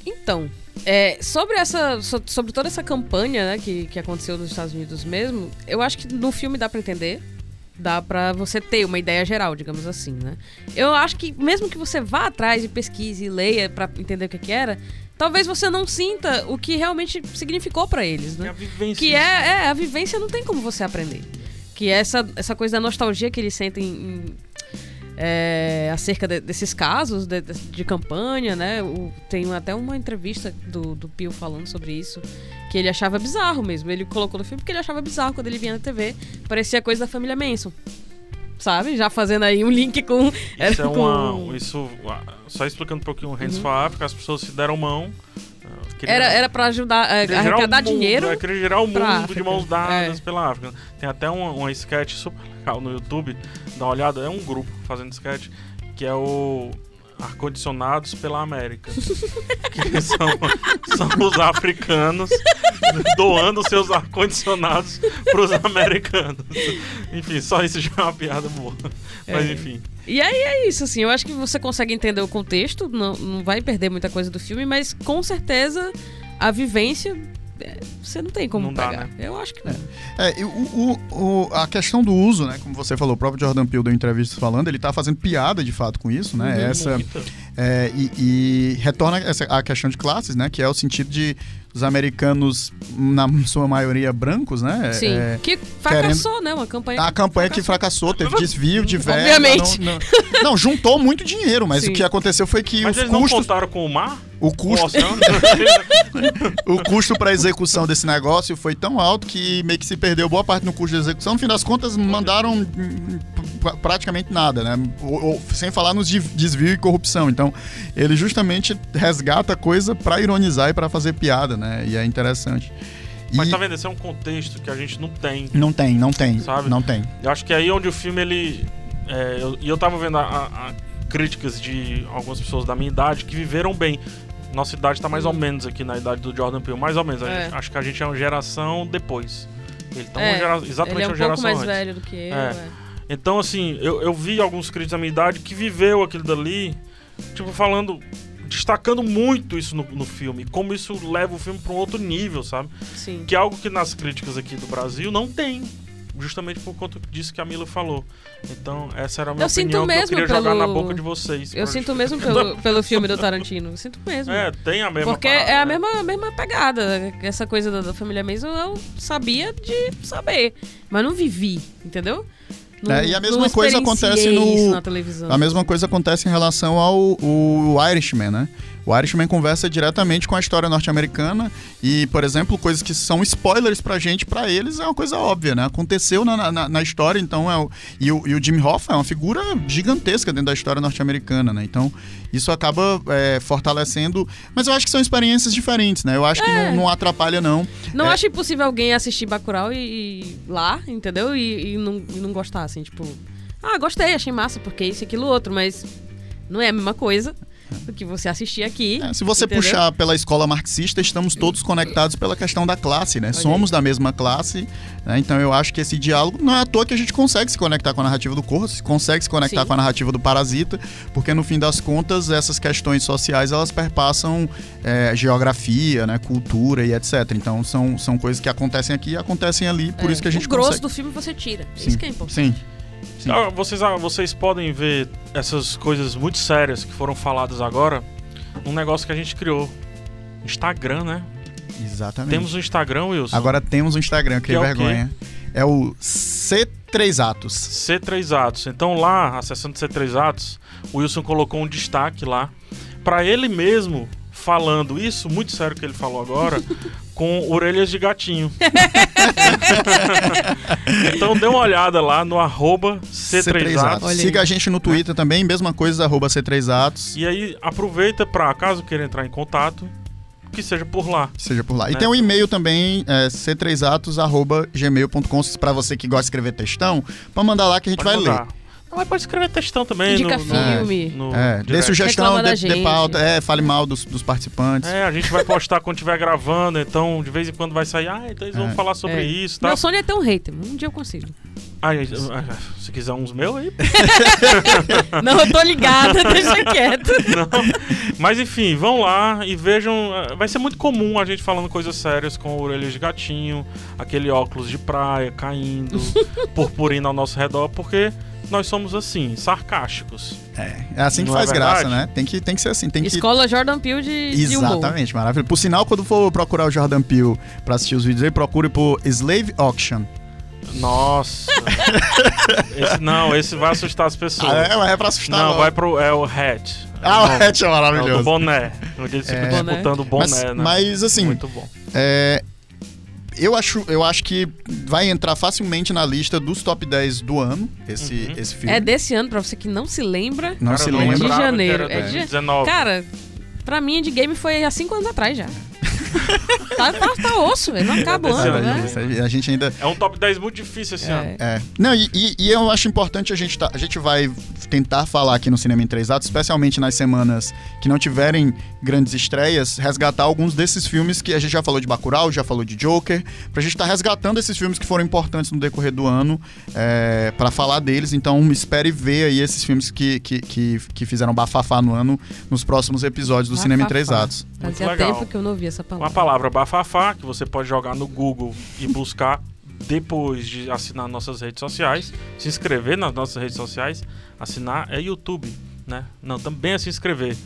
Então, é, sobre essa so- sobre toda essa campanha né, que, que aconteceu nos Estados Unidos mesmo, eu acho que no filme dá pra entender. Dá pra você ter uma ideia geral, digamos assim, né? Eu acho que mesmo que você vá atrás e pesquise e leia pra entender o que, que era, talvez você não sinta o que realmente significou pra eles, É né? a vivência. Que é, é, a vivência não tem como você aprender. Que é essa, essa coisa da nostalgia que eles sentem em- é, acerca de- desses casos de, de- de campanha, né? O- tem até uma entrevista do, do Pio falando sobre isso, que ele achava bizarro mesmo. Ele colocou no filme porque ele achava bizarro quando ele vinha na TV. Parecia coisa da família Manson. Sabe? Já fazendo aí um link com. Isso é [LAUGHS] com- uma. Isso, ah, só explicando um pouquinho o Hands Uhum. for Africa, as pessoas se deram mão. ah, queriam- Era, era pra ajudar a gerar o arrecadar mundo, dinheiro. É, queria gerar o mundo de mãos dadas É. pela África. Tem até uma, uma sketch super legal no YouTube, dá uma olhada, é um grupo fazendo sketch, que é o. ar-condicionados pela América. [LAUGHS] que são, são os africanos doando seus ar-condicionados pros americanos. Enfim, só isso já é uma piada boa. Mas É. enfim. E aí é isso, assim, eu acho que você consegue entender o contexto, não, não vai perder muita coisa do filme, mas com certeza a vivência você não tem como Não dá, pegar. né? Eu acho que não. É, e o, o- o- a questão do uso, né? Como você falou, o próprio Jordan Peele deu entrevistas falando, ele tá fazendo piada de fato com isso, né? Uhum. Essa, é, e, e retorna essa, a questão de classes, né? Que é o sentido de os americanos, na sua maioria, brancos, né? Sim. É, que fracassou, né? Uma campanha. a campanha que fracassou, teve desvio de verba. Obviamente. Não, não- não, juntou muito dinheiro, mas Sim. o que aconteceu foi que Mas os eles não custos, contaram com o mar? O custo, [LAUGHS] o custo para execução desse negócio foi tão alto que meio que se perdeu boa parte no custo de execução. No fim das contas, mandaram pra- praticamente nada, né? Ou- ou- sem falar nos de- desvio e corrupção. Então, ele justamente resgata a coisa para ironizar e para fazer piada, né? E é interessante. E Mas tá vendo? Esse é um contexto que a gente não tem. não tem, não tem, Sabe? não tem. Eu acho que é aí onde o filme ele. é, eu- e eu tava vendo a- a críticas de algumas pessoas da minha idade que viveram bem. Nossa idade tá mais ou menos aqui na idade do Jordan Peele, mais ou menos. É. gente- acho que a gente é uma geração depois. Ele tá É, uma gera- Ele exatamente é um uma pouco geração mais antes. velho do que eu. É. é. Então, assim, eu, eu vi alguns críticos da minha idade que viveu aquilo dali, tipo, falando, destacando muito isso no, no filme, como isso leva o filme pra um outro nível, sabe? Sim. Que é algo que nas críticas aqui do Brasil não tem. Justamente por conta disso que a Mila falou. Então, essa era a minha Eu sinto opinião que eu mesmo queria jogar pelo- na boca de vocês. Eu sinto gente- mesmo pelo, pelo filme do Tarantino. Eu sinto mesmo. É, tem a mesma Porque parada, é a né? mesma, a mesma pegada. Essa coisa da, da família Mason eu sabia de saber, mas não vivi, entendeu? Não, É, e a mesma coisa acontece no- isso na televisão. A mesma coisa acontece em relação ao o Irishman, né? O Irishman conversa diretamente com a história norte-americana e, por exemplo, coisas que são spoilers pra gente, pra eles é uma coisa óbvia, né? Aconteceu na, na, na história, então é o, e, o, e o Jimmy Hoffa é uma figura gigantesca dentro da história norte-americana, né? Então isso acaba é, fortalecendo, mas eu acho que são experiências diferentes, né? Eu acho que É. não, não atrapalha não. Não É. acho impossível alguém assistir Bacurau e, e lá, entendeu? E, e não, e não gostar, assim, tipo... Ah, gostei, achei massa, porque isso, aquilo, outro, mas não é a mesma coisa do que você assistir aqui. É, se você entendeu? puxar pela escola marxista, estamos todos conectados pela questão da classe, né? aí. Somos da mesma classe, né? Então eu acho que esse diálogo não é à toa que a gente consegue se conectar com a narrativa do Corvo, se consegue se conectar Sim. com a narrativa do Parasita, porque no fim das contas essas questões sociais elas perpassam é, geografia, né? Cultura e etc. Então são, são coisas que acontecem aqui e acontecem ali, por É, isso que a gente O grosso consegue. do filme você tira. Sim, isso que é importante. Sim. Ah, vocês, ah, vocês podem ver essas coisas muito sérias que foram faladas agora num negócio que a gente criou. Instagram, né? Exatamente. Temos um Instagram, Wilson. Agora temos um Instagram, que, Que é o vergonha. É o C3 Atos. C3 Atos. Então lá, acessando C3 Atos, o Wilson colocou um destaque lá pra ele mesmo falando isso, muito sério que ele falou agora, [LAUGHS] com orelhas de gatinho. [LAUGHS] [LAUGHS] então dê uma olhada lá no arroba C3 Atos. Olha aí. Siga a gente no Twitter também, mesma coisa, arroba C3 Atos. E aí aproveita pra, caso queira entrar em contato, que seja por lá. Seja por lá. E Né? tem um e-mail também, é, c3atos.gmail.com, para você que gosta de escrever textão, pra mandar lá que a gente Pode vai mandar. ler. Não, mas pode escrever textão também. Indica no, filme. No, no É, dê sugestão, dê, dê gente. pauta, é, fale mal dos, dos participantes. É, a gente vai postar quando estiver gravando, então de vez em quando vai sair, ah, então eles vão É. falar sobre É. isso, tá? Meu sonho é ter um hater. Um dia eu consigo. Ah, se quiser uns meus aí. [LAUGHS] Não, eu tô ligada, [LAUGHS] deixa quieto. Não. Mas enfim, vão lá e vejam. ah, Vai ser muito comum a gente falando coisas sérias com orelhas de gatinho, aquele óculos de praia caindo, [LAUGHS] purpurina ao nosso redor, porque nós somos assim, sarcásticos. É, é assim que Não é faz graça, verdade? né? Tem que, tem que ser assim, tem que... Escola Jordan Peele de, de. Exatamente, maravilhoso. Por sinal, quando for procurar o Jordan Peele pra assistir os vídeos aí, procure por Slave Auction. Nossa. [LAUGHS] Esse- não, esse vai assustar as pessoas. Ah, é, é pra assustar não, logo. vai pro. É o hat. Ah, o Não, hatch é é o do maravilhoso. boné. Onde eles ficam É. disputando o boné, mas, né? mas, assim, Muito bom. É, eu, acho, eu acho que vai entrar facilmente na lista dos top 10 do ano, esse, Uhum. esse filme. É desse ano, pra você que não se lembra. Não Cara, se lembra. De lembrava que janeiro. É de- 2019. Cara, pra mim, de game foi há cinco anos atrás já. Tá, tá, tá osso, velho. Não acaba o Esse ano, né? Aí, a gente ainda. É um top 10 muito difícil esse ano. É. É. Não, e, e- e eu acho importante a gente tá, a gente vai tentar falar aqui no Cinema em Três Atos, especialmente nas semanas que não tiverem grandes estreias, resgatar alguns desses filmes que a gente já falou de Bacurau, já falou de Joker, pra gente estar resgatando esses filmes que foram importantes no decorrer do ano, é, para falar deles. Então espere ver aí esses filmes que, que, que, que fizeram bafafá no ano nos próximos episódios do Cinema em Três Bafafá. Atos. Fazia legal. tempo que eu não ouvia essa Com a palavra. palavra bafafá, que você pode jogar no Google e buscar depois de assinar nossas redes sociais, se inscrever nas nossas redes sociais, assinar é YouTube, né? Não, também é se inscrever.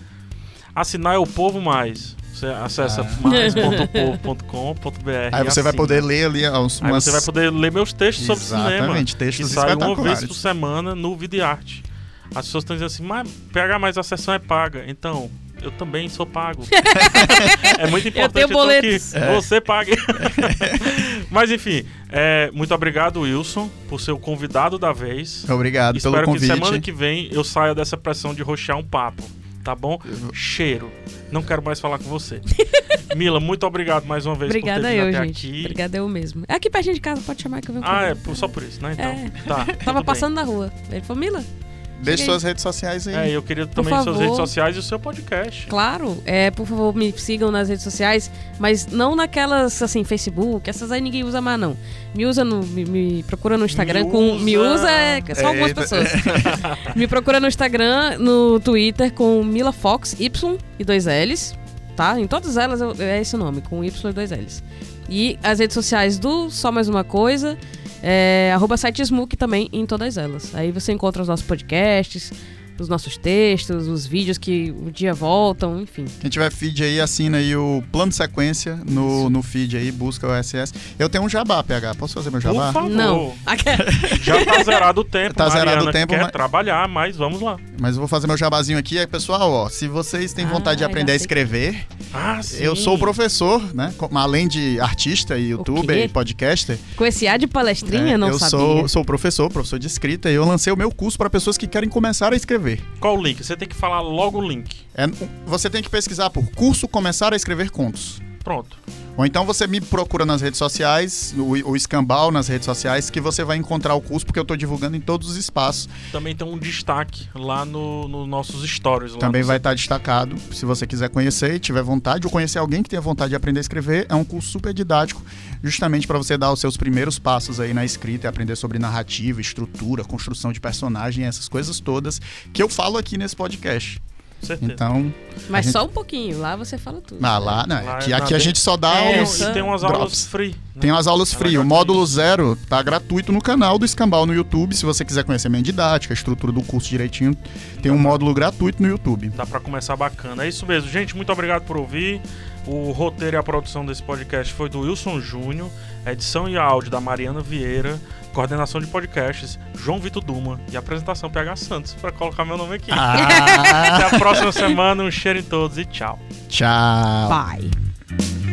Assinar é o povo mais. Você acessa Ah. mais.povo.com.br. Aí você vai poder ler ali uns, Aí umas... você vai poder ler meus textos sobre cinema. Exatamente, Que textos sai uma vez por semana no Vídeo Arte. As pessoas estão dizendo assim, mas PH, mas a sessão é paga. Então, eu também sou pago. [LAUGHS] é muito importante tenho então, que [LAUGHS] você pague. [LAUGHS] mas enfim, é, muito obrigado, Wilson, por ser o convidado da vez. Obrigado Espero pelo que convite. semana que vem eu saia dessa pressão de roxear um papo. Tá bom? Cheiro. Não quero mais falar com você. Mila, muito obrigado mais uma vez Obrigada por ter vindo eu, até gente. aqui. Obrigada eu mesmo. É aqui pertinho de casa, pode chamar que eu venho Ah, é só por isso, né? Então, É. tá. Tava tudo bem. passando na rua. Ele falou, Mila, Deixe suas redes sociais aí. É, eu queria também suas redes sociais e o seu podcast. Claro, é, por favor, me sigam nas redes sociais, mas não naquelas, assim, Facebook, essas aí ninguém usa mais, não. Me usa no. Me, me procura no Instagram Me com. Me usa. usa é só algumas Eita. pessoas. [LAUGHS] me procura no Instagram, no Twitter com Mila Fox, Y e dois L's, tá? Em todas elas eu- é esse o nome, com Y e dois L's. E as redes sociais do Só Mais Uma Coisa, é, arroba site Smook também em todas elas. Aí você encontra os nossos podcasts, os nossos textos, os vídeos que um dia voltam, enfim. Quem tiver feed aí, assina aí o plano de sequência no, no feed aí, busca o SS. Eu tenho um jabá, PH. Posso fazer meu Por jabá? favor. Não. [LAUGHS] Já tá zerado o tempo. Tá zerado Mariana o tempo, quer mas- trabalhar, mas vamos lá. Mas eu vou fazer meu jabazinho aqui. Aí, pessoal, ó, se vocês têm Ah, vontade de já aprender a escrever, Ah, sim. eu sou professor, né? Além de artista e youtuber e podcaster. Com esse ar de palestrinha, é, não eu sabia. sou, sou professor, professor de escrita, e eu lancei o meu curso para pessoas que querem começar a escrever. Qual o link? Você tem que falar logo o link. É, você tem que pesquisar por curso começar a escrever contos. Pronto. Ou então você me procura nas redes sociais, o, o Escambau nas redes sociais, que você vai encontrar o curso, porque eu tô divulgando em todos os espaços. Também tem um destaque lá no, no nossos stories. Também no- vai estar destacado. Se você quiser conhecer e tiver vontade, ou conhecer alguém que tenha vontade de aprender a escrever, é um curso super didático, justamente para você dar os seus primeiros passos aí na escrita e aprender sobre narrativa, estrutura, construção de personagem, essas coisas todas que eu falo aqui nesse podcast. Certeza. Então, Mas gente- só um pouquinho, lá você fala tudo. ah, lá, né? Lá Aqui, a gente só dá É, os. e tem umas drops. aulas free. né? Tem umas aulas É free. O módulo zero tá gratuito no canal do Escambau no YouTube. Se você quiser conhecer minha didática, a estrutura do curso direitinho, tem um módulo gratuito no YouTube. Dá pra começar bacana. É isso mesmo, gente. Muito obrigado por ouvir. O roteiro e a produção desse podcast foi do Wilson Júnior, edição e áudio da Mariana Vieira, coordenação de podcasts João Vitor Duma e apresentação PH Santos, pra colocar meu nome aqui. Ah, [LAUGHS] Até a próxima semana, um cheiro em todos e tchau. tchau. Bye.